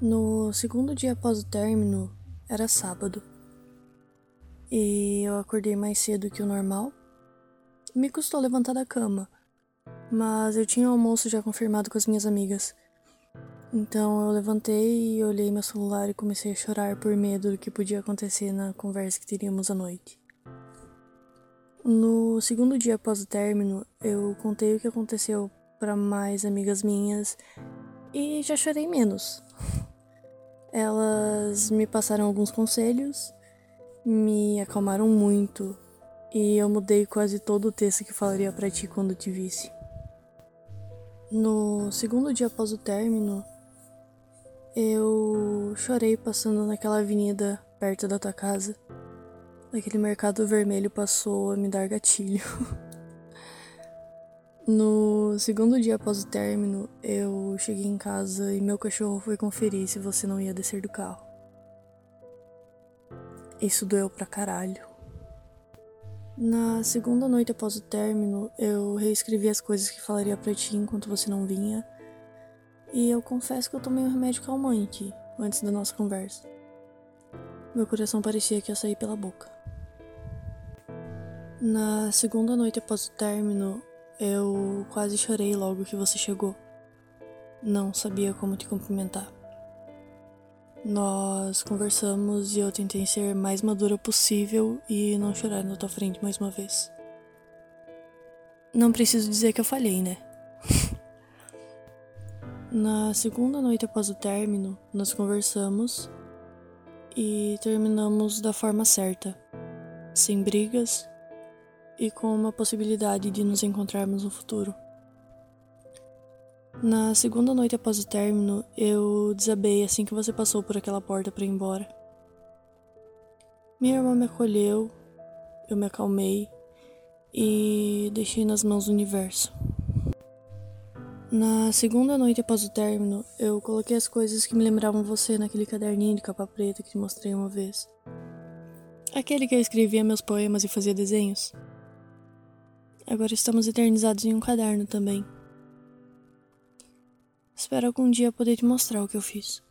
No segundo dia após o término, era sábado. E eu acordei mais cedo que o normal. Me custou levantar da cama, mas eu tinha o almoço já confirmado com as minhas amigas. Então eu levantei e olhei meu celular e comecei a chorar por medo do que podia acontecer na conversa que teríamos à noite. No segundo dia após o término, eu contei o que aconteceu para mais amigas minhas e já chorei menos. Elas me passaram alguns conselhos, me acalmaram muito e eu mudei quase todo o texto que falaria para ti quando te visse. No segundo dia após o término, eu chorei passando naquela avenida perto da tua casa. Aquele mercado vermelho passou a me dar gatilho. No segundo dia após o término, eu cheguei em casa e meu cachorro foi conferir se você não ia descer do carro. Isso doeu pra caralho. Na segunda noite após o término, eu reescrevi as coisas que falaria para ti enquanto você não vinha. E eu confesso que eu tomei um remédio calmante antes da nossa conversa. Meu coração parecia que ia sair pela boca. Na segunda noite após o término, eu quase chorei logo que você chegou. Não sabia como te cumprimentar. Nós conversamos e eu tentei ser mais madura possível e não chorar na tua frente mais uma vez. Não preciso dizer que eu falhei, né? na segunda noite após o término, nós conversamos e terminamos da forma certa, sem brigas e com uma possibilidade de nos encontrarmos no futuro. Na segunda noite após o término, eu desabei assim que você passou por aquela porta para ir embora. Minha irmã me acolheu, eu me acalmei e deixei nas mãos do universo. Na segunda noite após o término, eu coloquei as coisas que me lembravam você naquele caderninho de capa preta que te mostrei uma vez. Aquele que eu escrevia meus poemas e fazia desenhos. Agora estamos eternizados em um caderno também. Espero algum dia poder te mostrar o que eu fiz.